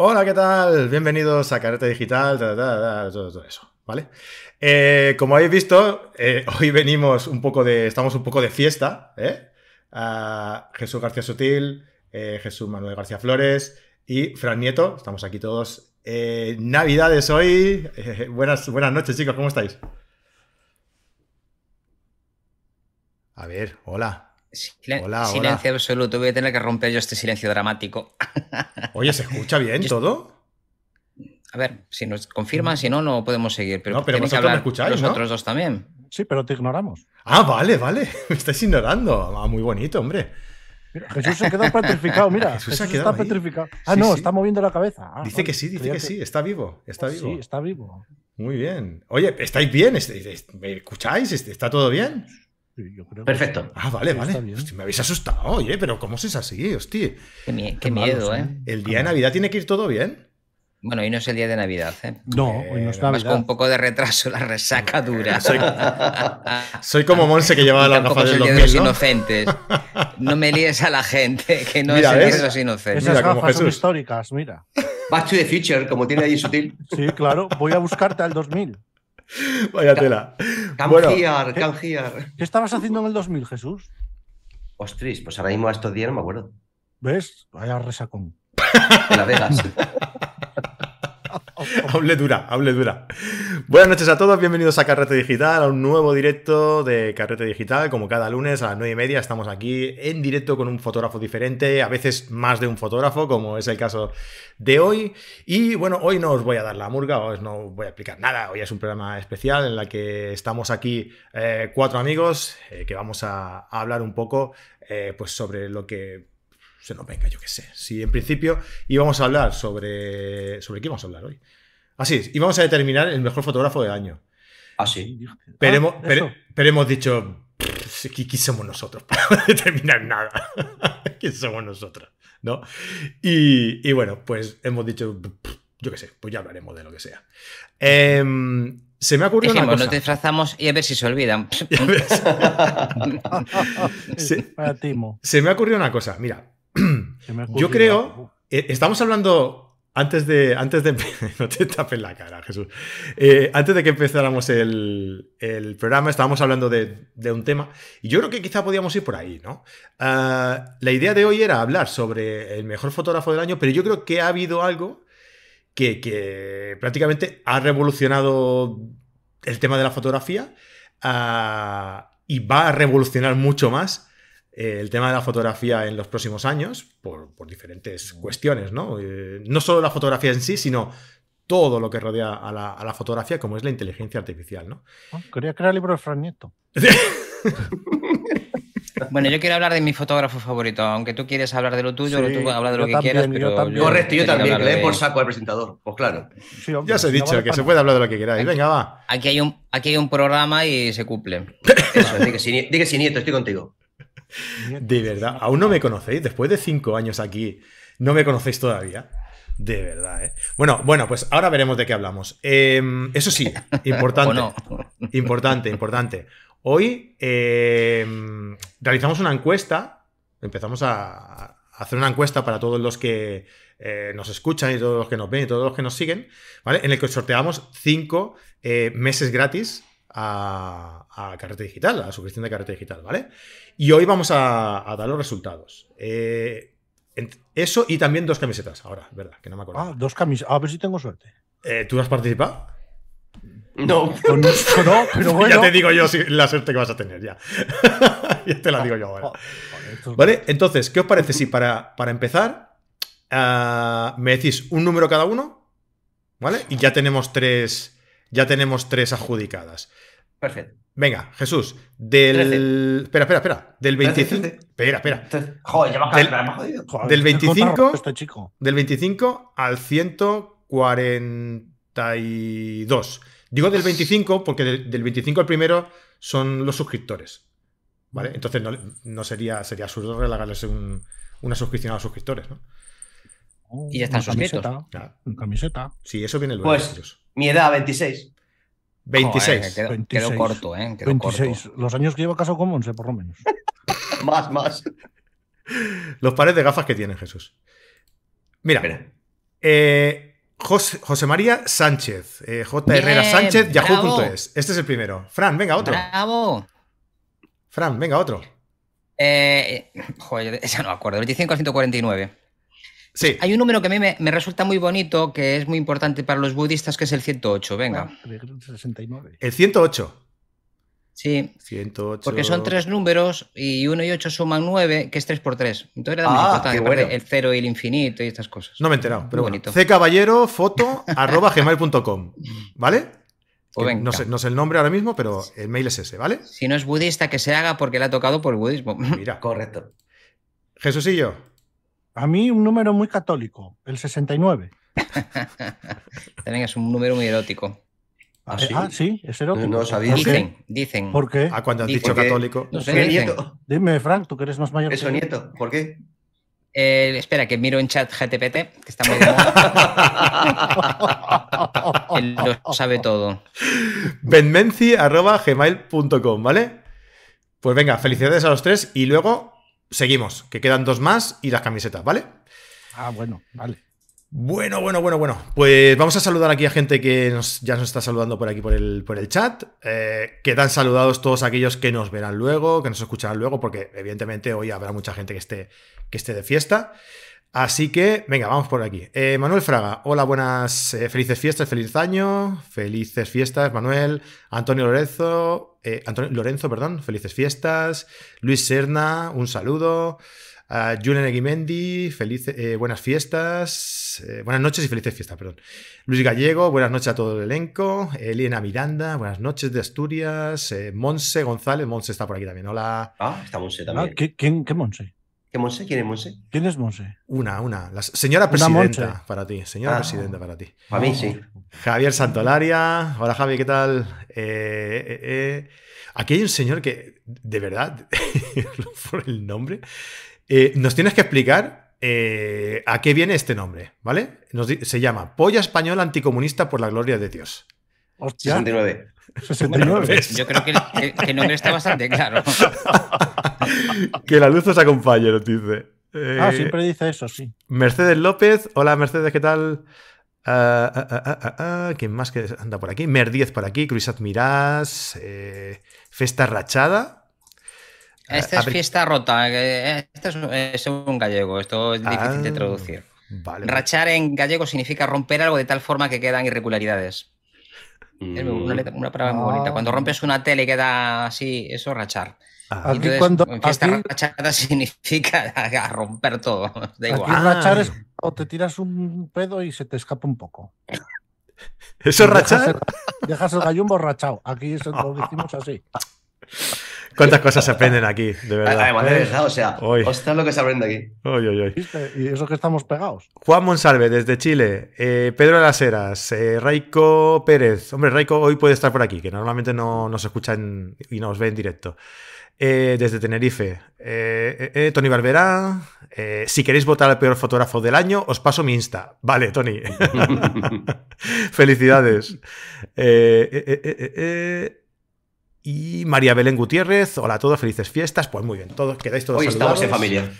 Hola, ¿qué tal? Bienvenidos a Carrete Digital, ta, ta, ta, todo, eso, ¿vale? Eh, como habéis visto, eh, hoy venimos un poco de. Estamos un poco de fiesta, ¿eh? Jesús García Sutil, eh, Jesús Manuel García Flores y Fran Nieto. Estamos aquí todos. Navidades hoy. Buenas, buenas noches, chicos, ¿cómo estáis? A ver, hola. Silen- Hola, silencio absoluto. Voy a tener que romper yo este silencio dramático. Oye, ¿se escucha bien todo? A ver, si nos confirman, si no, no podemos seguir. Pero, No, pero que vosotros me hablar escucháis, los ¿no? otros dos también. Sí, pero te ignoramos. Ah, vale, vale. Me estáis ignorando. Ah, muy bonito, hombre. Mira, Jesús se quedó petrificado, mira. Jesús Jesús, se ha quedado está ahí. petrificado. Ah, Sí, no, sí. está moviendo la cabeza. Ah, Dice que sí, dice Creía que sí. Está vivo, está vivo. Sí, está vivo. Muy bien. Oye, ¿estáis bien? ¿Est- est- ¿Me escucháis? ¿Est- ¿Está todo bien? Yo creo que Perfecto. Ah, vale, vale. Hostia, me habéis asustado, oye, pero ¿cómo se es así? Hostia. Qué, mie- qué Qué malos miedo, ¿eh? son. El día de Navidad tiene que ir todo bien. Bueno, hoy no es el día de Navidad, ¿eh? No, hoy no es Vas con un Navidad. poco de retraso, la resaca dura. Soy, soy como Monse que llevaba las gafas del el día de los 2000, ¿no? inocentes. No me líes a la gente, que no Mira, es el día de los inocentes. Esas Mira, como gafas son Jesús. históricas, mira. Back to the Future, como tiene ahí sutil. Sí, claro, voy a buscarte al 2000. Vaya tela. Come Bueno, here, here. ¿Qué estabas haciendo en el 2000, Jesús? Ostras, pues ahora mismo a estos días no me acuerdo. ¿Ves? Vaya resacón. De Las Vegas. hable dura, hable dura. Buenas noches a todos, bienvenidos a Carrete Digital, a un nuevo directo de Carrete Digital. Como cada lunes a las 9 y media estamos aquí en directo con un fotógrafo diferente, a veces más de un fotógrafo, como es el caso de hoy. Y bueno, hoy no os voy a dar la murga, os no voy a explicar nada. Hoy es un programa especial en el que estamos aquí eh, cuatro amigos eh, que vamos a, a hablar un poco eh, pues sobre lo que se nos venga, yo qué sé. Si en principio íbamos a hablar sobre. ¿Sobre qué íbamos a hablar hoy? Así es, íbamos a determinar el mejor fotógrafo del año. Ah, sí. Pero, Ah, hemos, pero, hemos dicho. "Pff, ¿qui- ¿Quién somos nosotros para determinar nada? ¿Quién somos nosotros? ¿No? Y, y bueno, pues hemos dicho. "Pff, Yo qué sé, pues ya hablaremos de lo que sea. Em, se me ha ocurrido una cosa. nos disfrazamos y a ver si se olvidan. Timo. Se me ha ocurrido una cosa. Mira, Se Yo creo-. Eh, Estamos hablando. Antes de. Antes de. No te tapes la cara, Jesús. Eh, antes de que empezáramos el, el programa, estábamos hablando de, de un tema. Y yo creo que quizá podíamos ir por ahí, ¿no? Ah, la idea de hoy era hablar sobre el mejor fotógrafo del año, pero yo creo que ha habido algo que, que prácticamente ha revolucionado el tema de la fotografía. ah, y va a revolucionar mucho más eh, el tema de la fotografía en los próximos años por, por diferentes cuestiones, ¿no? Eh, no solo la fotografía en sí, sino todo lo que rodea a la, a la fotografía, como es la inteligencia artificial, ¿no? Ah, Quería crear el libro de Fran Nieto. Bueno, yo quiero hablar de mi fotógrafo favorito, aunque tú quieres hablar de lo tuyo, Sí, tú habla de lo yo que también, quieras, yo pero también. Correcto, yo también, que hablar le de- por saco al presentador. Pues claro. Sí, hombre, Ya os he dicho que se puede hablar de lo que queráis. Venga, va. Aquí hay un, aquí hay un programa y se cumple. Eso, di que sí, di que sí, nieto, estoy contigo. De verdad, aún no me conocéis. Después de cinco años aquí, no me conocéis todavía. De verdad, ¿eh? Bueno, bueno, pues ahora veremos de qué hablamos. Em, eso sí, importante. Importante, importante. Hoy em, realizamos una encuesta. Empezamos a, a hacer una encuesta para todos los que eh, nos escuchan y todos los que nos ven y todos los que nos siguen, ¿vale? En el que sorteamos cinco eh, meses gratis a, a Carrete Digital, a la suscripción de Carrete Digital, ¿vale? Y hoy vamos a, a dar los resultados. Eh, eso y también dos camisetas, ahora, ¿verdad? Que no me acuerdo. Ah, dos camisas. A ver si tengo suerte. Eh, ¿Tú has participado? No. Con esto no, pero bueno. Ya te digo yo si- la suerte que vas a tener, ya. ya te la digo yo ahora. Es- ¿Vale? Entonces, ¿qué os parece si para, para empezar ah, me decís un número cada uno? ¿Vale? Y ya tenemos tres. Ya tenemos tres adjudicadas. Perfecto. Venga, Jesús, del. Espera, espera, espera. Del 25. Trece. Espera, espera. Entonces, joder, ya me Del- me jodido. Joder, del qué 25 contarro Este chico. Del 25 al 142. Digo del 25 porque del, del 25 al primero son los suscriptores. ¿Vale? Entonces no, no sería, sería absurdo regalarles un- una suscripción a los suscriptores, ¿no? Y ya están suscritos. camiseta, Claro. camiseta. Sí, eso viene luego. Pues-. Mi edad, 26. 26. Joder, quedó, 26. quedó corto, ¿eh? Quedó 26. corto. Los años que llevo casado con Monse, por lo menos. Más, más. Los pares de gafas que tienen, Jesús. Mira, Espera. Eh, José, José María Sánchez. eh, J. Bien, Herrera Sánchez, yahoo.es. Este es el primero. Fran, venga, otro. ¡Bravo! Fran, venga, otro. Eh, joder, esa no me acuerdo. 25 al 149. Sí. Hay un número que a mí me, me resulta muy bonito, que es muy importante para los budistas, que es el 108. Venga. 69. El 108. Sí, 108. porque son tres números y 1 y 8 suman 9, que es 3 por 3. Entonces le damos Ah, importancia, bueno. el 0 y el infinito y estas cosas. No me he enterado, Muy pero bueno. bonito. C caballero, foto, arroba gmail.com. ¿Vale? Pues no, sé, no sé el nombre ahora mismo, pero el mail es ese, ¿vale? Si no es budista, que se haga porque le ha tocado por el budismo. Mira. Correcto. Jesusillo. A mí un número muy católico, el 69. También es un número muy erótico. ¿Ah, Eh, sí? ah, sí, es erótico. No lo sabía. Dicen, dicen. ¿Por qué? A cuando has dicho porque- católico. No sé, ¿Qué dicen. nieto? Dime, Frank, tú que eres más mayor. Eso, que yo. nieto. ¿Por qué? Eh, espera, que miro en chat GTPT, que está muy de moda. Él lo sabe todo. benmenci arroba gmail.com, ¿vale? Pues venga, felicidades a los tres y luego seguimos, que quedan dos más y las camisetas, ¿vale? Ah, bueno, vale. Bueno, bueno, bueno, bueno. Pues vamos a saludar aquí a gente que nos, ya nos está saludando por aquí por el, por el chat. Eh, quedan saludados todos aquellos que nos verán luego, que nos escucharán luego, porque evidentemente hoy habrá mucha gente que esté, que esté de fiesta. Así que, venga, vamos por aquí. Eh, Manuel Fraga, hola, buenas, eh, felices fiestas, feliz año, felices fiestas, Manuel. Antonio Lorenzo, eh, Antonio Lorenzo, perdón, felices fiestas. Luis Serna, un saludo. A Julen Eguimendi, feliz, eh, buenas fiestas, eh, buenas noches y felices fiestas, perdón. Luis Gallego, buenas noches a todo el elenco. Elena Miranda, buenas noches de Asturias. Eh, Monse González, Monse está por aquí también. Hola. Ah, está Monse Ah, también. ¿qué, quién, ¿Qué Monse? ¿Qué Monse? ¿Quién es Monse? ¿Quién es Monse? Una, una. La señora presidenta Monse. para ti. Señora Ah. presidenta para ti. Para mí sí. Javier Santolaria. Hola Javi, ¿qué tal? Eh, eh, eh. Aquí hay un señor que, de verdad, por el nombre, eh, nos tienes que explicar eh, a qué viene este nombre, ¿vale? Nos se llama Polla Española Anticomunista por la Gloria de Dios. Hostia, 69. 69. ¿ves? Yo creo que, que- que el nombre está bastante claro. que la luz os acompañe, nos dice. Eh, Ah, siempre dice eso, sí. Mercedes López. Hola Mercedes, ¿qué tal? Ah, ¿Quién más que anda por aquí? Mer 10 por aquí, Cruisat Mirás, eh, Festa Rachada. Esta es fiesta rota. eh, Esto es, es un gallego. Esto es difícil de traducir. Vale. Rachar en gallego significa romper algo de tal forma que quedan irregularidades. Una, letra- una palabra muy bonita. Ah. Cuando rompes una tele y queda así, eso es rachar. Ah, Aquí Entonces, cuando- en fiesta aquí- rachada significa a romper todo. Da Aquí igual. Ah. rachar es o te tiras un pedo y se te escapa un poco. ¿Eso es Dejas rachar? el- Dejas el gallo borrachado. Aquí eso lo decimos así. ¿Cuántas cosas se aprenden aquí? De verdad. Además, de verdad, o sea, Hoy. ostras lo que se aprende aquí. Uy, uy. ¿Viste? Y eso que estamos pegados. Juan Monsalve, desde Chile. Eh, Pedro de las Heras. eh, Raico Pérez. Hombre, Raico hoy puede estar por aquí, que normalmente no nos escuchan y nos ve en directo. Eh, desde Tenerife. Eh, eh, eh, Tony Barberá. eh, si queréis votar al peor fotógrafo del año, os paso mi Insta. Vale, Tony. Felicidades. Eh, eh, eh, eh, eh, y María Belén Gutiérrez. Hola a todos, felices fiestas. Pues muy bien, todos quedáis todos Hoy estamos en familia.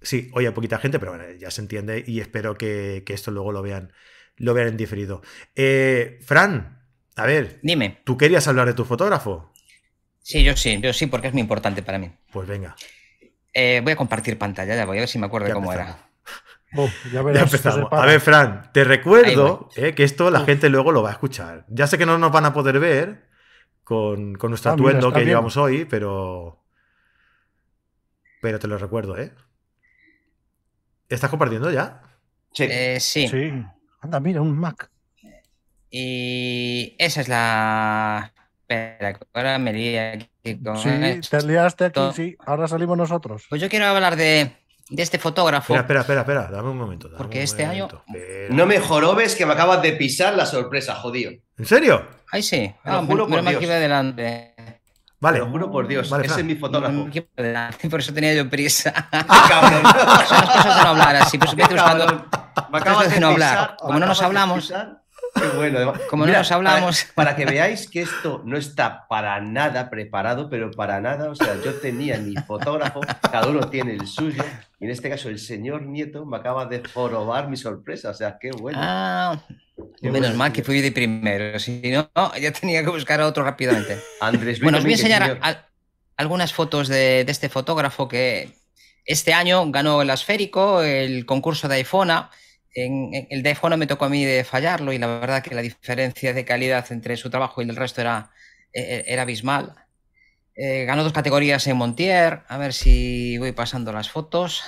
Sí, hoy hay poquita gente, pero bueno, ya se entiende y espero que, que esto luego lo vean, lo vean en diferido. Eh, Fran, a ver, Dime. ¿tú querías hablar de tu fotógrafo? Sí, yo sí, yo sí, porque es muy importante para mí. Pues venga, Eh, voy a compartir pantalla, ya voy a ver si me acuerdo Ya cómo empezamos. era. Oh, ya ya empezamos. A ver, Fran, te recuerdo eh, que esto la Uf. gente luego lo va a escuchar. Ya sé que no nos van a poder ver con, con nuestro Ah, atuendo que bien. llevamos hoy, pero. Pero te lo recuerdo, ¿eh? ¿Estás compartiendo ya? Sí. Eh, sí. Sí. Anda, mira, un Mac. Y esa es la. Espera, ahora me lié aquí con Sí, esto. te liaste aquí, sí. Ahora salimos nosotros. Pues yo quiero hablar de, de este fotógrafo. Espera, espera, espera, espera, dame un momento. dame Porque un este año- momento. Espera. No me jorobes que me acabas de pisar la sorpresa, jodido. ¿En serio? Ay, sí. Te lo Ah, juro menos por que Dios. adelante. Vale. Lo juro por Dios. Vale, ese Fran. es mi fotógrafo. Adelante, Por eso tenía yo prisa. Cabrón. Son las cosas de no hablar así. Pues me estoy buscando. Me acabas de de no hablar. pisar, Como me no nos hablamos. pisar. Qué bueno. además. Como no nos hablamos. Para, para que veáis que esto no está para nada preparado, pero para nada. O sea, yo tenía mi fotógrafo, cada uno tiene el suyo. Y en este caso, el señor Nieto me acaba de jorobar mi sorpresa. O sea, qué bueno. Ah, Qué menos bueno, mal que fui de primero. Si no, ya tenía que buscar a otro rápidamente. Andrés Luis Bueno, os voy a enseñar señor. a- algunas fotos de, de este fotógrafo que este año ganó el Asférico, el concurso de iPhone. En, en- el de iPhone me tocó a mí de fallarlo y la verdad que la diferencia de calidad entre su trabajo y el resto era, eh, era abismal. Eh, ganó dos categorías en Montier. A ver si voy pasando las fotos.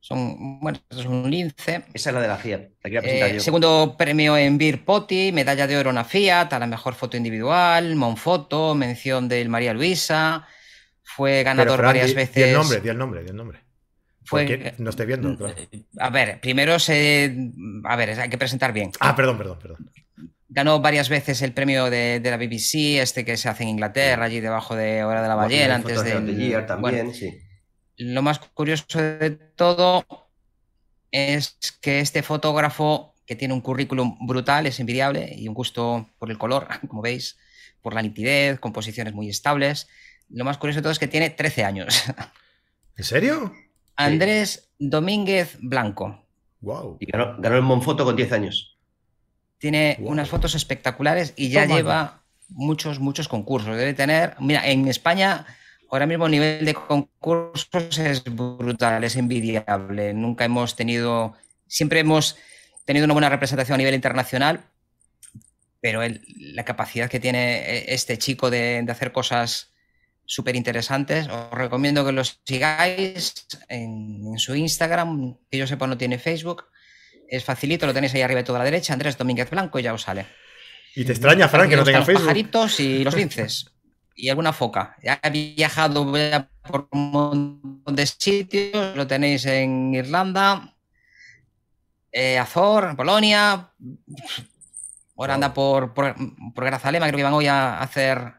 Son, bueno, esto es un lince. Esa es la de la Fiat. La quería presentar Eh, yo. segundo premio en Beer Potty, medalla de oro en la Fiat, a la mejor foto individual, Monfoto, mención del María Luisa. Fue Pero, ganador Fran, varias di- veces. Di el nombre, di el nombre, di el nombre. Fue- no estoy viendo, claro. A ver, primero se. A ver, hay que presentar bien. Ah, perdón, perdón, perdón. Ganó varias veces el premio de, de la BBC, este que se hace en Inglaterra, allí debajo de Hora de la Ballena, antes the Year también, bueno, sí. lo más curioso de todo es que este fotógrafo, que tiene un currículum brutal, es envidiable y un gusto por el color, como veis, por la nitidez, composiciones muy estables. Lo más curioso de todo es que tiene 13 años. ¿En serio? Andrés Domínguez Blanco. Wow. Y ganó, ganó el Monfoto con 10 años. Tiene Wow. unas fotos espectaculares y ya Toma. lleva muchos, muchos concursos. Debe tener, mira, en España ahora mismo el nivel de concursos es brutal, es envidiable. Nunca hemos tenido, siempre hemos tenido una buena representación a nivel internacional, pero el- la capacidad que tiene eh, este chico de, de hacer cosas súper interesantes, os recomiendo que los sigáis en, en su Instagram, que yo sepa no tiene Facebook. Es facilito, lo tenéis ahí arriba de toda la derecha, Andrés Domínguez Blanco, y ya os sale. Y te extraña, Fran, que no tenga Facebook. los pajaritos y los linces. y alguna foca. Ya he viajado por un montón de sitios, lo tenéis en Irlanda, eh, Azor, Polonia. Ahora anda por, por, por Grazalema, creo que van hoy a hacer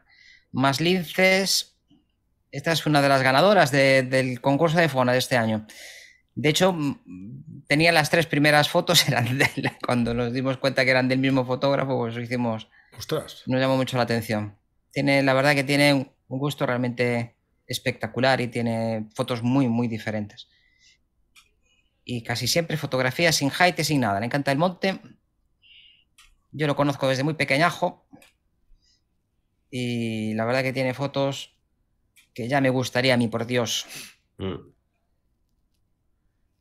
más linces. Esta es una de las ganadoras de- del concurso de Fona de este año. De hecho, tenía las tres primeras fotos, eran de él. Cuando nos dimos cuenta que eran del mismo fotógrafo, pues lo hicimos, Ostras. nos llamó mucho la atención. Tiene, la verdad que tiene un gusto realmente espectacular y tiene fotos muy, muy diferentes. Y casi siempre fotografía sin height sin nada. Le encanta el monte. Yo lo conozco desde muy pequeñajo. Y la verdad que tiene fotos que ya me gustaría a mí, por Dios. Mm.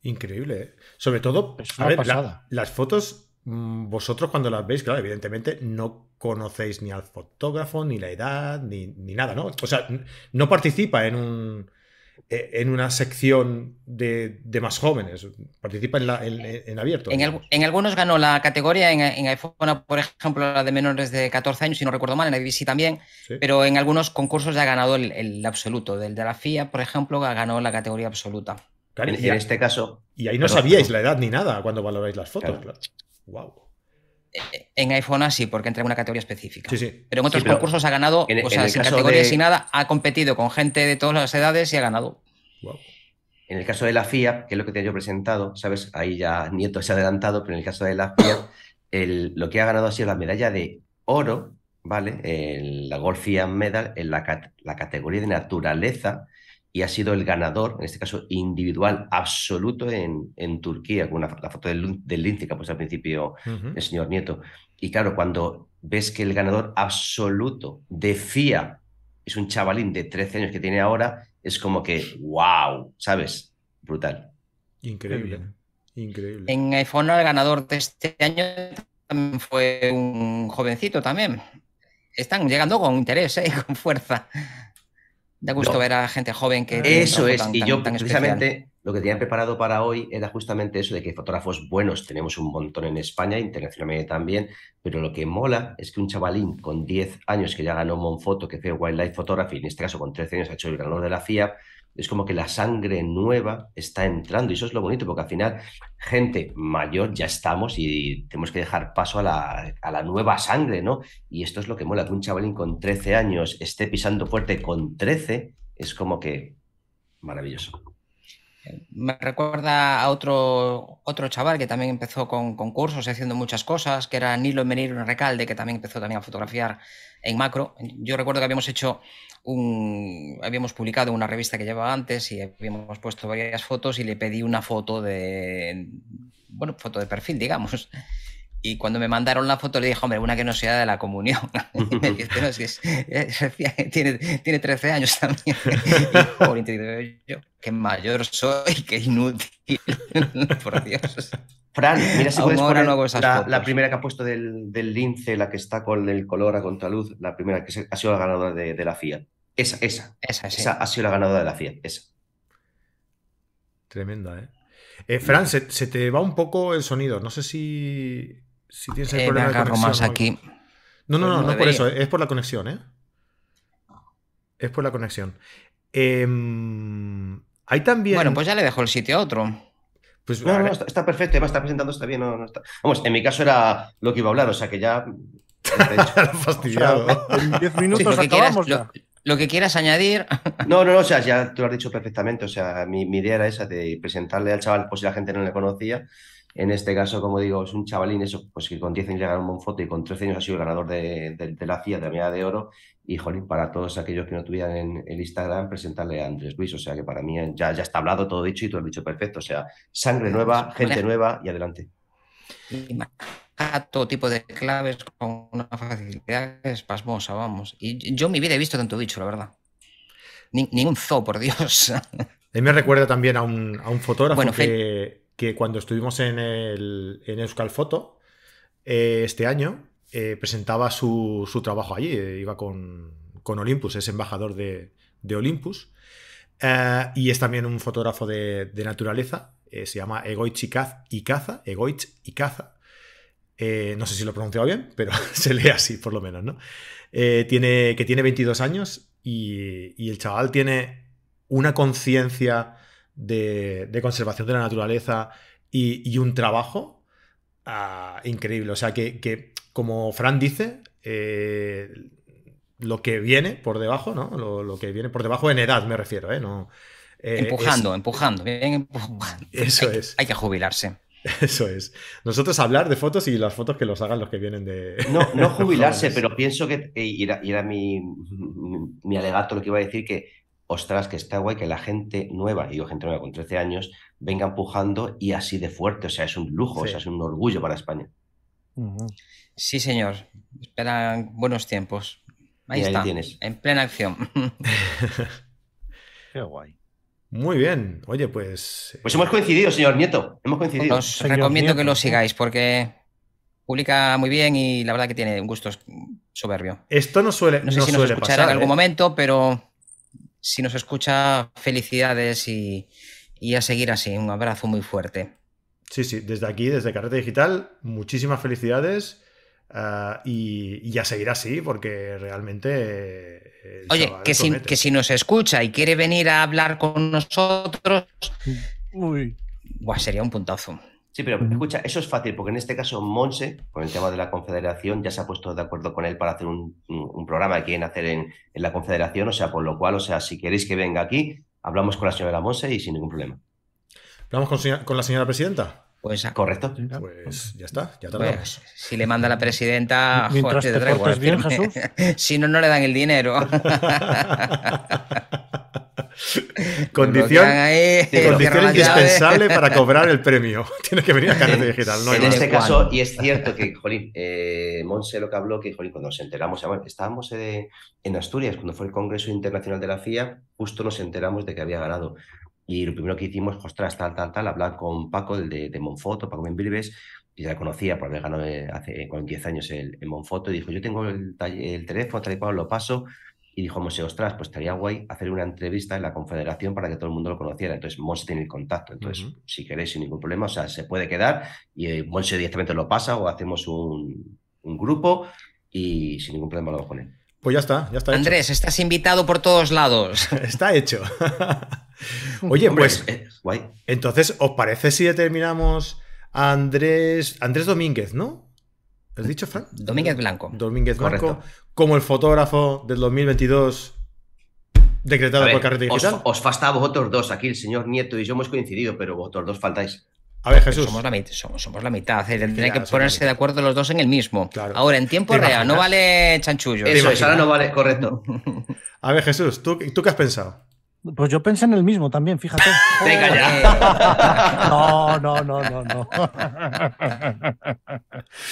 Increíble, ¿eh? Sobre todo, a ver, la- las fotos, mm, vosotros cuando las veis, claro, evidentemente no conocéis ni al fotógrafo, ni la edad, ni, ni nada, ¿no? O sea, no participa en un en una sección de, de más jóvenes, participa en, la, en, en abierto. En, algunos ganó la categoría, en, en iPhone, por ejemplo, la de menores de 14 años, si no recuerdo mal, en IBC también, Sí. pero en algunos concursos ya ha ganado el, el absoluto. Del de la FIA, por ejemplo, ganó la categoría absoluta. Claro, En, y, en este caso, y ahí no sabíais la edad ni nada cuando valoráis las fotos, Claro. claro. Wow. En iPhone sí, porque entra en una categoría específica. Sí, sí. Pero en otros Sí, pero concursos ha ganado, en- o en sea, sin caso categoría, de- sin nada, ha competido con gente de todas las edades y ha ganado. Wow. En el caso de la FIA, que es lo que te he presentado, ¿sabes? Ahí ya Nieto se ha adelantado, pero en el caso de la FIA, el- lo que ha ganado ha sido la medalla de oro, ¿vale? El- la Gold FIA Medal en la, la categoría de naturaleza y ha sido el ganador, en este caso individual absoluto en, en Turquía, con una, la foto del, lince que ha puesto al principio el señor Nieto. Y claro, cuando ves que el ganador absoluto de FIA es un chavalín de 13 años que tiene ahora, es como que, wow, ¿sabes? Brutal. Increíble. Increíble. En iPhone el ganador de este año también fue un jovencito también. Están llegando con interés, ¿eh? con fuerza. Da gusto No. ver a gente joven que... Eso es, tan- y yo tan precisamente lo que tenía preparado para hoy era justamente eso de que fotógrafos buenos tenemos un montón en España, internacionalmente también, pero lo que mola es que un chavalín con 10 años que ya ganó Monfoto, que fue Wildlife Photography, en este caso con 13 años ha hecho el ganador de la FIA, es como que la sangre nueva está entrando y eso es lo bonito porque al final gente mayor ya estamos y tenemos que dejar paso a la, a la nueva sangre, ¿no? Y esto es lo que mola, que un chavalín con 13 años esté pisando fuerte con 13, es como que maravilloso. Me recuerda a otro, otro chaval que también empezó con concursos haciendo muchas cosas, que era Nilo Meniro Recalde, que también empezó también a fotografiar en macro. Yo recuerdo que habíamos hecho un. Habíamos publicado una revista que llevaba antes y habíamos puesto varias fotos y le pedí una foto de. Bueno, foto de perfil, digamos. Y cuando me mandaron la foto le dije, hombre, una que no sea de la comunión. y me dice, no, es que es, tiene, tiene 13 años también. y digo, yo, qué mayor soy, qué inútil. Por Dios. Fran, mira si puedes poner no la, la, primera que ha puesto del, del, lince, la que está con el color a contraluz, la primera que ha sido la ganadora de, de la FIA. Esa, esa. Esa, esa ha sido la ganadora de la FIA, esa. Tremenda, ¿eh? eh Fran, se, se, te va un poco el sonido. No sé si si tienes el eh, problema de conexión. Más aquí. No, no, no, no, por eso, es por la conexión, ¿eh? Es por la conexión. Eh, hay también. Bueno, pues ya le dejo el sitio a otro. Pues, no, no, está, está, perfecto, está presentando, está bien. No, no está... Vamos, en mi caso era lo que iba a hablar, o sea que ya. fastidiado. O sea, en 10 minutos sí, lo acabamos quieras, lo, lo, que quieras añadir. No, no, no, o sea, ya tú lo has dicho perfectamente. O sea, mi, mi idea era esa de presentarle al chaval, pues si la gente no le conocía en este caso, como digo, es un chavalín, eso, pues que con 10 años llega un foto y con 13 años ha sido el ganador de, de, de la FIA de la medalla de oro. Y, jolín, para todos aquellos que no tuvieran en el Instagram, presentarle a Andrés Luis. O sea que para mí ya, ya está hablado, todo dicho y tú has dicho perfecto. O sea, sangre nueva, gente nueva y adelante. Y todo tipo de claves con una facilidad espasmosa, vamos. Y yo en mi vida he visto tanto bicho, la verdad. Ni, ningún zoo, por Dios. Él me recuerda también a un, a un fotógrafo bueno, que que cuando estuvimos en, el, en Euskal Foto eh, este año, eh, presentaba su, su, trabajo allí, eh, iba con, con, Olympus, es embajador de, de Olympus, eh, y es también un fotógrafo de, de naturaleza, se llama Egoich Icaza, Egoich Icaza, no sé si lo he pronunciado bien, pero se lee así por lo menos, ¿no? tiene, que tiene 22 años y, y el chaval tiene una conciencia de, conservación de la naturaleza y, un trabajo uh, increíble. O sea, que, como Fran dice, eh, lo que viene por debajo, ¿no? Lo, que viene por debajo en edad, me refiero, ¿eh? No, eh, empujando, es... empujando, bien empujando. Eso hay, es. Hay que jubilarse. Eso es. Nosotros hablar de fotos y las fotos que los hagan los que vienen de. No, no jubilarse, pero pienso que, y era, y era mi, mi, alegato lo que iba a decir, que ostras, que está guay que la gente nueva, y digo gente nueva con 13 años, venga empujando y así de fuerte. O sea, es un lujo, sí. o sea, es un orgullo para España. Sí, señor. Esperan buenos tiempos. Ahí, está, tienes. en plena acción. Qué guay. Muy bien. Oye, pues. Pues hemos coincidido, señor Nieto. Hemos coincidido. Os señor recomiendo Nieto. que lo sigáis porque publica muy bien y la verdad que tiene un gusto soberbio. Esto no suele. No sé no si suele nos escuchará pasar, en algún ¿eh? momento, pero si nos escucha, felicidades y, y, a seguir así. Un abrazo muy fuerte. Sí, sí, desde aquí, desde Carrete Digital, muchísimas felicidades uh, y, y, a seguir así, porque realmente. Eh, Oye, que si, que si, nos escucha y quiere venir a hablar con nosotros, Uy. Buah, sería un puntazo. Sí, pero escucha, eso es fácil, porque en este caso Monse, con el tema de la Confederación, ya se ha puesto de acuerdo con él para hacer un, un, un programa que quieren hacer en, en, la Confederación, o sea, por lo cual, o sea, si queréis que venga aquí, hablamos con la señora Monse y sin ningún problema. ¿Hablamos con, con la señora presidenta? Pues correcto. Pues ya está, ya te bueno, si le manda la presidenta, Mientras joder, te traigo, portes bien, Jesús. si no, no le dan el dinero. Condición, ahí, condición indispensable para cobrar el premio. Tienes que venir a Carrete Digital. No en este caso, y es cierto que, jolín, eh, Monse lo que habló, que, jolín, cuando nos enteramos, bueno, estábamos eh, en Asturias, cuando fue el Congreso Internacional de la FIA, justo nos enteramos de que había ganado. Y lo primero que hicimos, ostras, tal, tal, tal, hablar con Paco, el de, de Monfoto, Paco Membrives, y ya la conocía por haber ganado eh, hace con 10 años el, el, Monfoto, y dijo, yo tengo el, el teléfono, tal y cual, lo paso, y dijo Monse, ostras, pues estaría guay hacer una entrevista en la Confederación para que todo el mundo lo conociera. Entonces, Monse tiene el contacto. Entonces, uh -huh. si queréis, sin ningún problema, o sea, se puede quedar y eh, Monse directamente lo pasa o hacemos un, un, grupo y sin ningún problema lo hago con él. Pues ya está, ya está. Andrés, hecho. estás invitado por todos lados. está hecho. Oye, Hombre, pues, eh, guay. entonces, ¿os parece si determinamos a Andrés, Andrés Domínguez, ¿no? ¿Has dicho, Fran? Domínguez Blanco. Domínguez Blanco, Correcto. como el fotógrafo del 2022 decretado ver, por carrete os, digital. os falta a vosotros dos. Aquí el señor Nieto y yo hemos coincidido, pero vosotros dos faltáis. A ver, Jesús. Somos la, somos, somos la mitad. Ya, que ponerse de acuerdo los dos en el mismo. Claro. Ahora, en tiempo ¿Te real, no vale chanchullo. Eso es, imaginas? ahora no vale, correcto. A ver, Jesús, ¿tú, ¿tú qué has pensado? Pues yo pensé en el mismo también, fíjate. Venga ya. No, no, no, no, no.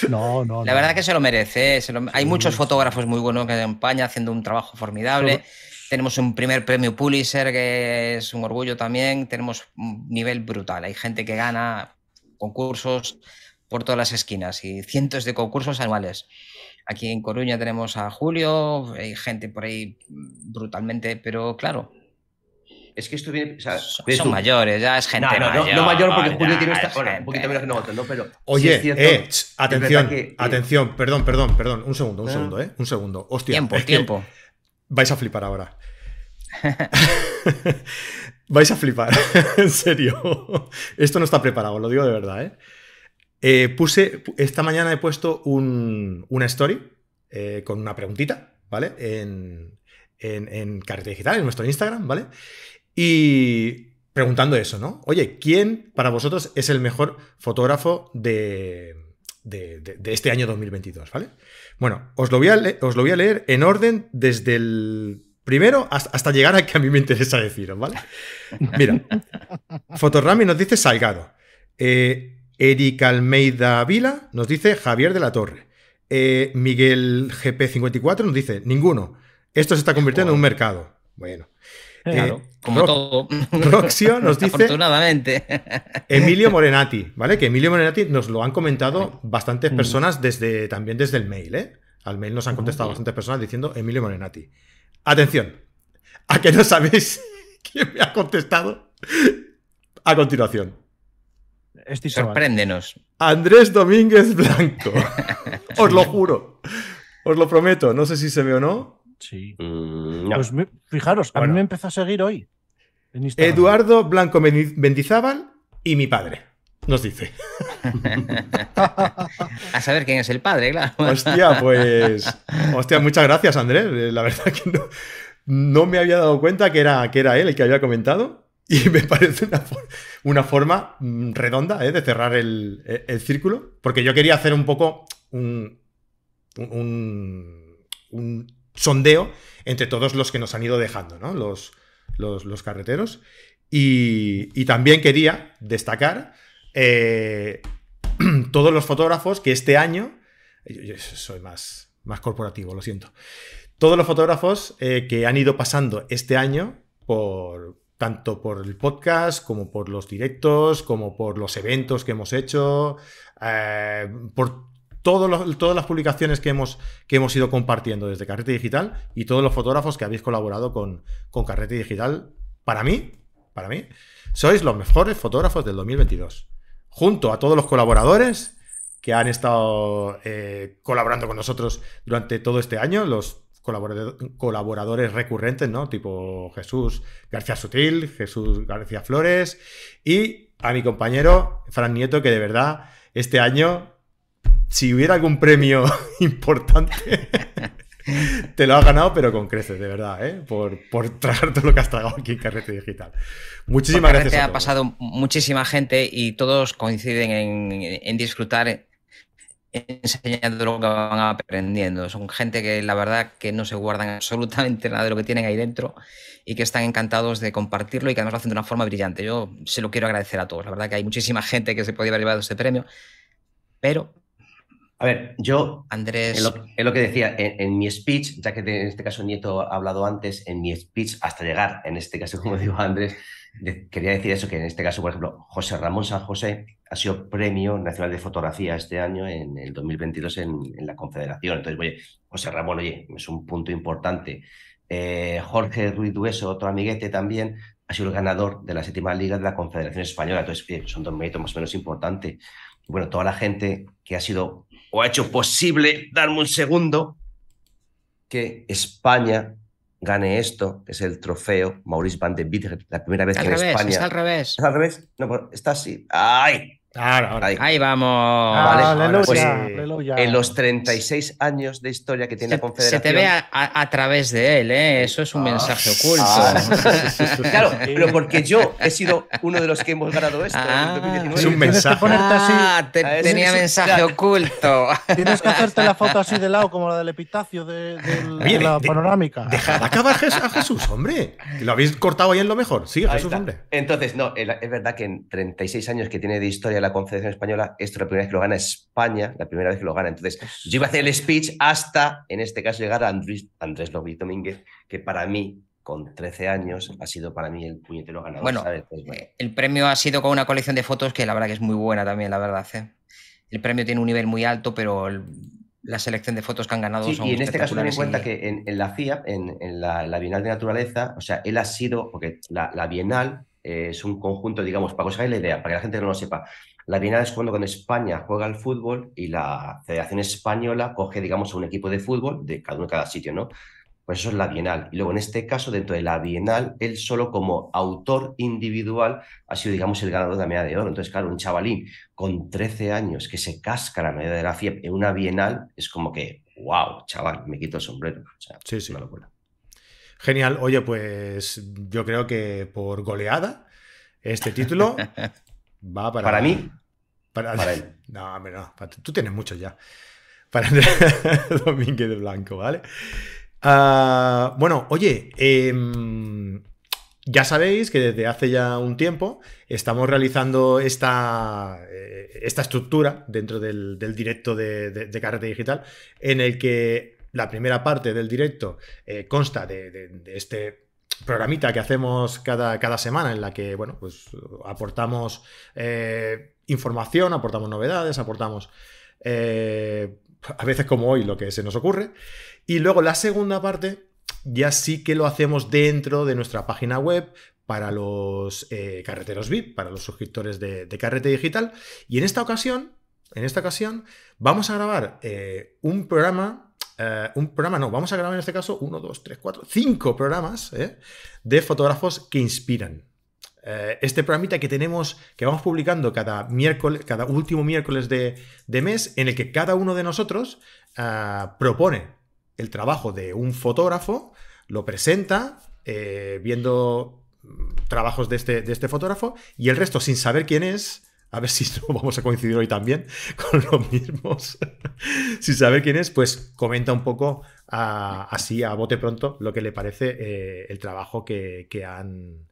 No, no. La no. verdad que se lo merece. eh, se lo- Hay muchos fotógrafos muy buenos que en España haciendo un trabajo formidable. Tenemos un primer premio Pulitzer, que es un orgullo también. Tenemos un nivel brutal. Hay gente que gana concursos por todas las esquinas y cientos de concursos anuales. Aquí en Coruña tenemos a Julio, hay gente por ahí brutalmente, pero claro, Es que esto viene. O sea, son, son mayores, ya es gente No, no, no, mayor. no mayor porque Julio tiene esta. es Bueno, un poquito menos que nosotros, ¿no? Pero. sí Oye, es cierto, eh, ch, atención, que, eh, atención, perdón, perdón, perdón, un segundo, un Ah. segundo, ¿eh? Un segundo. Hostia, Tiempo, es que tiempo. Vais a flipar ahora. vais a flipar, en serio. Esto no está preparado, lo digo de verdad, ¿eh? Eh, puse, esta mañana he puesto un- una story eh, con una preguntita, ¿vale? En, en, en Carrete Digital, en nuestro Instagram, ¿vale? Y preguntando eso, ¿no? Oye, ¿quién para vosotros es el mejor fotógrafo de, de- de- de este año 2022, ¿vale? Bueno, os lo, voy a le- os lo voy a leer en orden desde el primero hasta, hasta llegar al que a mí me interesa deciros, ¿vale? Mira, Fotorami nos dice Salgado. Eh, Eric Almeida Vila nos dice Javier de la Torre. Eh, Miguel GP54 nos dice ninguno. Esto se está convirtiendo en un mercado. Bueno. Claro. Eh, Como Ro- todo. Roxio nos dice Afortunadamente. Emilio Morenati, ¿vale? Que Emilio Morenati nos lo han comentado bastantes Mm. personas desde, también desde el mail, ¿eh? Al mail nos han contestado bastantes personas diciendo Emilio Morenati. Atención, a que no sabéis quién me ha contestado a continuación. Chaval. Sorpréndenos. Andrés Domínguez Blanco. Os lo juro. Os lo prometo. No sé si se ve o no. Sí. mm, no. Pues fijaros, a mí me empezó a seguir hoy. En. Eduardo Blanco Bendizábal y mi padre. Nos dice. A saber quién es el padre, claro. Hostia, pues. Hostia, muchas gracias, Andrés. Eh, La verdad que no, no me había dado cuenta que era, que era él el que había comentado. Y me parece una, for- una forma mm, redonda eh, de cerrar el, el- el círculo. Porque yo quería hacer un poco un, un, un sondeo entre todos los que nos han ido dejando, ¿no? Los, los, los carreteros. Y, y también quería destacar eh, todos los fotógrafos que este año yo, soy más, más corporativo, lo siento. Todos los fotógrafos eh, que han ido pasando este año por tanto por el podcast como por los directos, como por los eventos que hemos hecho, eh, por los- todas las publicaciones que hemos, que hemos ido compartiendo desde Carrete Digital y todos los fotógrafos que habéis colaborado con, con Carrete Digital. Para mí, para mí, sois los mejores fotógrafos del 2022. Junto a todos los colaboradores que han estado eh, colaborando con nosotros durante todo este año, los colaborador- colaboradores recurrentes, ¿no? Tipo Jesús García Sutil, Jesús García Flores y a mi compañero Fran Nieto, que de verdad este año, si hubiera algún premio importante, te lo has ganado, pero con creces, de verdad, ¿eh? Por, por tragar todo lo que has tragado aquí en Carrete Digital. Muchísimas gracias. a ha todos. pasado muchísima gente y todos coinciden en, en disfrutar enseñando lo que van aprendiendo. Son gente que la verdad que no se guardan absolutamente nada de lo que tienen ahí dentro y que están encantados de compartirlo y que además lo hacen de una forma brillante. Yo se lo quiero agradecer a todos. La verdad que hay muchísima gente que se podía haber llevado este premio, pero A ver, yo Andrés... Es lo, que decía, en, en mi speech, ya que en este caso Nieto ha hablado antes, en mi speech, hasta llegar, en este caso, como digo Andrés, de- quería decir eso, que en este caso, por ejemplo, José Ramón San José ha sido Premio Nacional de Fotografía este año, en el 2022, en, en la Confederación. Entonces, oye, José Ramón, oye, es un punto importante. Eh, Jorge Ruiz Dueso, otro amiguete también, ha sido el ganador de la séptima liga de la Confederación Española. Entonces, oye, son dos méritos más o menos importantes. Bueno, toda la gente que ha sido o ha hecho posible darme un segundo que España gane esto, que es el trofeo Maurice Van de Wittig, la primera vez al que en revés, España. está al revés. ¿Es al revés? No, pues está así. ¡Ay! Ahora, ahora. Ahí. Ahí vamos. Vale, aleluya, pues, aleluya. En los 36 años de historia que tiene Se, la Confederación. se te ve a, a- a través de él, ¿eh? Eso es un Ah, mensaje oculto. ah. Claro, pero porque yo he sido uno de los que hemos ganado esto Ah. en 2019. Es un mensaje. Ah, te- Ah, tenía mensaje oculto. Tienes que hacerte la foto así de lado, como la del epitafio de, del- Oye, de la de- panorámica. Dejad acabar a Jesús, hombre. Lo habéis cortado ahí en lo mejor. Ahí Jesús, hombre. Entonces, no, es verdad que en 36 años que tiene de historia la Confederación Española, esto es la primera vez que lo gana España, la primera vez que lo gana. Entonces, yo iba a hacer el speech hasta, en este caso, llegar a Andrés, Andrés López Domínguez, que para mí, con 13 años, ha sido para mí el puñetero ganador. Bueno. Pues, bueno. Eh, El premio ha sido con una colección de fotos que la verdad que es muy buena también, la verdad. ¿eh? El premio tiene un nivel muy alto, pero el- la selección de fotos que han ganado Sí, son y en este caso ten en cuenta que en, en la FIA, en, en la, la Bienal de Naturaleza, o sea, él ha sido, porque la, la Bienal eh, es un conjunto, digamos, para que os hagáis la idea, para que la gente no lo sepa, la Bienal es cuando, cuando España juega al fútbol y la Federación Española coge, digamos, a un equipo de fútbol de cada uno de cada sitio, ¿no? Pues eso es la Bienal. Y luego, en este caso, dentro de la Bienal, él solo como autor individual ha sido, digamos, el ganador de la medalla de oro. Entonces, claro, un chavalín con 13 años que se casca la medalla de la FIA en una Bienal es como que, wow, chaval, me quito el sombrero. O sea, Sí, sí. una locura. Genial. Oye, pues yo creo que por goleada, este título va para. Para mí, Para, para él. No, hombre, no. Tú tienes muchos ya. Para Andrés Domínguez de Blanco, ¿vale? Ah, bueno, oye, em, ya sabéis que desde hace ya un tiempo estamos realizando esta, eh, esta estructura dentro del, del directo de, de- de Carrete Digital, en el que la primera parte del directo eh, consta de este programita que hacemos cada, cada semana, en la que, bueno, pues aportamos eh, información, aportamos novedades, aportamos eh, a veces como hoy lo que se nos ocurre. Y luego la segunda parte ya sí que lo hacemos dentro de nuestra página web para los eh, carreteros VIP, para los suscriptores de, de Carrete Digital. Y en esta ocasión, en esta ocasión, vamos a grabar un programa. Eh, un programa, no, vamos a grabar en este caso uno, dos, tres, cuatro, cinco programas eh, de fotógrafos que inspiran. Eh, este programita que tenemos, que vamos publicando cada miércoles, cada último miércoles de, de mes, en el que cada uno de nosotros propone el trabajo de un fotógrafo, lo presenta, viendo mm, trabajos de este, de este fotógrafo, y el resto, sin saber quién es, a ver si no vamos a coincidir hoy también con los mismos, sin saber quién es, pues comenta un poco así a bote pronto lo que le parece eh, el trabajo que, que han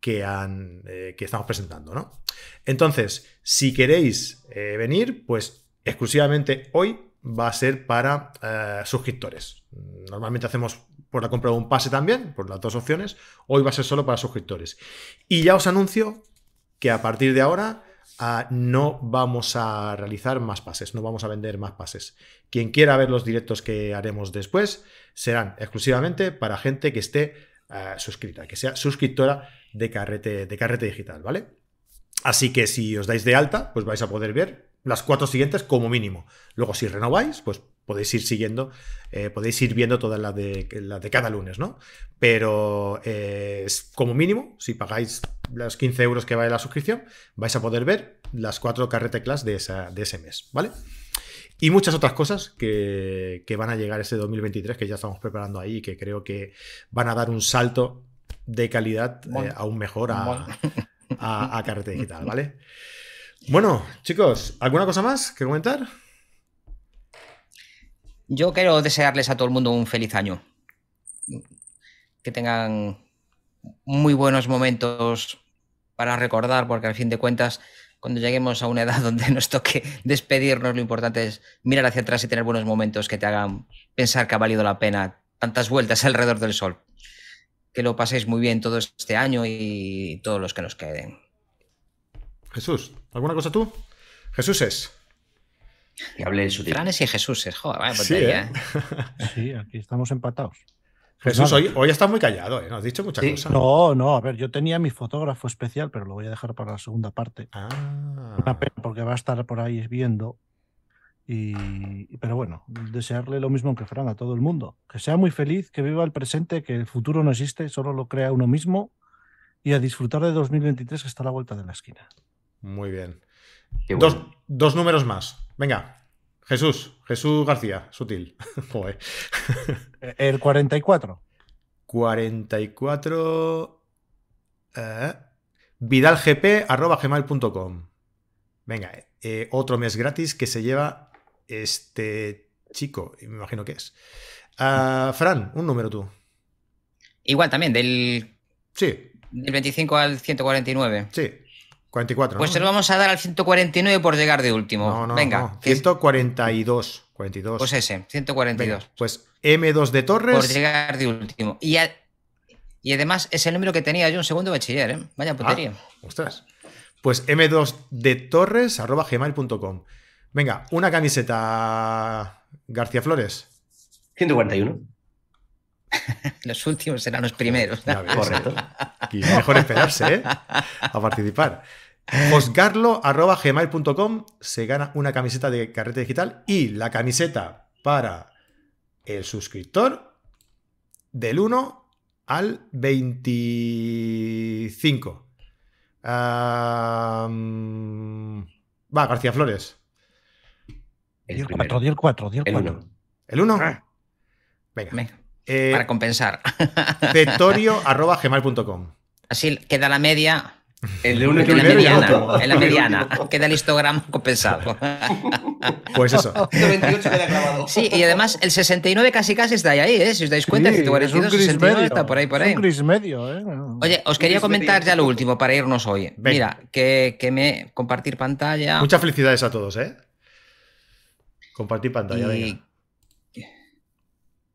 que, han, eh, que estamos presentando, ¿no? Entonces, si queréis eh, venir, pues exclusivamente hoy va a ser para suscriptores. Normalmente hacemos por la compra de un pase también, por las dos opciones. Hoy va a ser solo para suscriptores. Y ya os anuncio que a partir de ahora no vamos a realizar más pases, no vamos a vender más pases. Quien quiera ver los directos que haremos después serán exclusivamente para gente que esté eh, suscrita, que sea suscriptora de Carrete, de Carrete Digital, ¿vale? Así que si os dais de alta, pues vais a poder ver las cuatro siguientes como mínimo. Luego, si renováis, pues podéis ir siguiendo, eh, podéis ir viendo todas las de, las de cada lunes, ¿no? Pero eh, como mínimo, si pagáis los 15 euros que vale la suscripción, vais a poder ver las cuatro carrete class de, esa- de ese mes, ¿vale? Y muchas otras cosas que, que van a llegar este 2023, que ya estamos preparando ahí y que creo que van a dar un salto de calidad eh, aún mejor a, a, a Carrete Digital, ¿vale? Bueno, chicos, ¿alguna cosa más que comentar? Yo quiero desearles a todo el mundo un feliz año. Que tengan muy buenos momentos para recordar, porque al fin de cuentas, cuando lleguemos a una edad donde nos toque despedirnos, lo importante es mirar hacia atrás y tener buenos momentos que te hagan pensar que ha valido la pena tantas vueltas alrededor del sol. Que lo paséis muy bien todo este año y todos los que nos queden. Jesús, ¿alguna cosa tú? Jesús es. Que hable su tío. Franes y Jesús, joder, vaya Sí, ¿eh? ¿eh? Sí, aquí estamos empatados. Pues Jesús, hoy, hoy estás muy callado, ¿eh? No has dicho mucha Sí. cosa. No, no, a ver, yo tenía mi fotógrafo especial, pero lo voy a dejar para la segunda parte. Ah. Una pena porque va a estar por ahí viendo. Y, pero bueno, desearle lo mismo que Fran a todo el mundo. Que sea muy feliz, que viva el presente, que el futuro no existe, solo lo crea uno mismo. Y a disfrutar de 2023 que está a la vuelta de la esquina. Muy bien. Dos, dos números más. Venga. Jesús. Jesús García. Sutil. Joder. El 44. 44. Eh, vidalgp.gmail.com. Venga, eh, otro mes gratis que se lleva este chico, y me imagino que es. Ah, Fran, un número tú. Igual también, del, Sí, del 25 al 149. sí. 44. Pues ¿no? se lo vamos a dar al 149 por llegar de último. No, no, Venga, no. que es- 142. 42. pues ese, 142. Venga, pues M2 de Torres. Por llegar de último. Y, a- y además es el número que tenía yo en segundo de bachiller, ¿eh? Vaya putería. Ostras. Pues M2 de Torres arroba gmail.com. Venga, una camiseta García Flores. 141. Los últimos serán los primeros. Ves, Correcto. Aquí mejor esperarse, ¿eh? A participar. Josgarlo arroba gmail.com se gana una camiseta de carrete digital y la camiseta para el suscriptor del 1 al 25. Ah, mm, va, García Flores. El el primero. 4, di el 4, di el El 4. 1. ¿El 1? Ah. Venga. Venga, Eh, para compensar. Petorio arroba gmail.com. Así queda la media. El de 1 En la mediana. otro. En la mediana. Queda el histograma compensado. Pues eso. 128 queda clavado. Sí, y además el 69 casi casi está ahí, ¿eh? Si os dais cuenta, Sí, es un 142, gris 69 medio. está por ahí, por Es ahí. un gris medio, ¿eh? Oye, os quería comentar medio. ya lo último para irnos hoy. Mira, que, que me compartir pantalla. Muchas felicidades a todos, ¿eh? Compartir pantalla, y venga.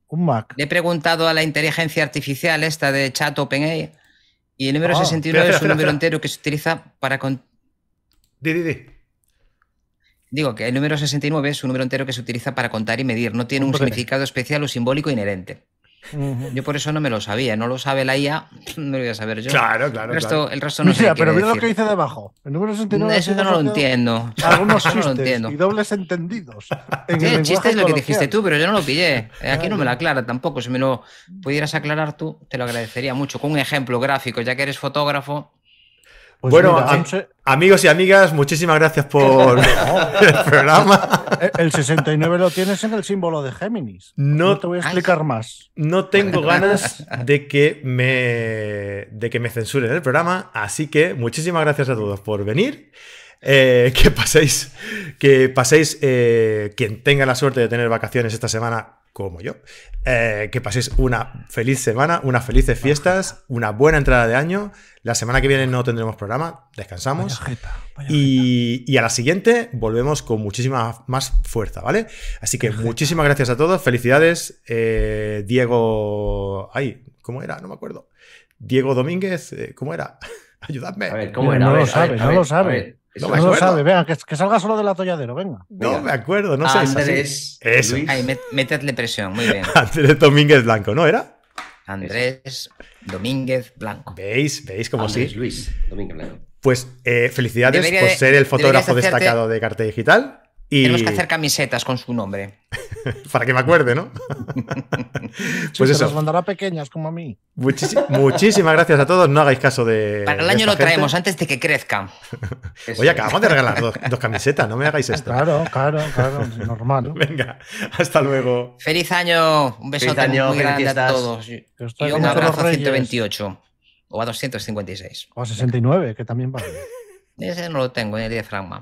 Un Mac. le he preguntado a la inteligencia artificial esta de chat OpenAI y el número Ah, 69 espera, es un espera, número espera. entero que se utiliza para con- Di, di, di. digo que el número 69 es un número entero que se utiliza para contar y medir, no tiene un significado especial o simbólico inherente. Yo por eso no me lo sabía, no lo sabe la IA, no lo voy a saber yo. Claro, claro, el, resto, claro. el resto no sé Mira, pero mira lo que dice debajo. El número 69 Eso no lo entiendo. Algunos Eso no lo chistes entiendo. y dobles entendidos. En Sí, el el chiste es lo que dijiste tú, pero yo no lo pillé. Eh, Aquí no me lo aclara tampoco. Si me lo pudieras aclarar tú, te lo agradecería mucho. Con un ejemplo gráfico, ya que eres fotógrafo. Pues Bueno, mira, se- Amigos y amigas, muchísimas gracias por el programa. el 69 lo tienes en el símbolo de Géminis. No- No te voy a explicar más. No tengo ganas de que me de que me censuren el programa, así que muchísimas gracias a todos por venir. Eh, que paséis, que paséis, eh, quien tenga la suerte de tener vacaciones esta semana, como yo, eh, que paséis una feliz semana, unas felices fiestas, una buena entrada de año. La semana que viene no tendremos programa, descansamos. Vaya jeta, vaya Y, y a la siguiente volvemos con muchísima más fuerza, ¿vale? Así que muchísimas gracias a todos, felicidades. Eh, Diego. Ay, ¿cómo era? No me acuerdo. Diego Domínguez, eh, ¿cómo era? Ayudadme. A ver, ¿cómo era? no A lo a sabe, ver, no a ver, lo sabe. No me No lo sabe, venga, que, que salga solo del atolladero, venga. no venga. me acuerdo, no sé. Andrés Eso. Met- metedle presión. Muy bien. Andrés Domínguez Blanco, ¿no era? Andrés Domínguez Blanco. ¿Veis? ¿Veis cómo Andrés sí? Luis Domínguez Blanco. Pues eh, felicidades Debería por ser el fotógrafo hacerte- destacado de Carta Digital. Y Tenemos que hacer camisetas con su nombre. para que me acuerde, ¿no? Pues se eso. las mandará pequeñas como a mí. Muchísi- muchísimas gracias a todos. No hagáis caso de. Para el año lo gente. traemos antes de que crezca. Oye, acabamos de regalar dos, dos camisetas, no me hagáis esto. Claro, claro, claro, normal. Venga, hasta luego. Feliz año. Un besote año, muy feliz grande a todos. Y un abrazo a reyes. 128 o a 256. O a 69, que también vale. Ese no lo tengo en el diafragma.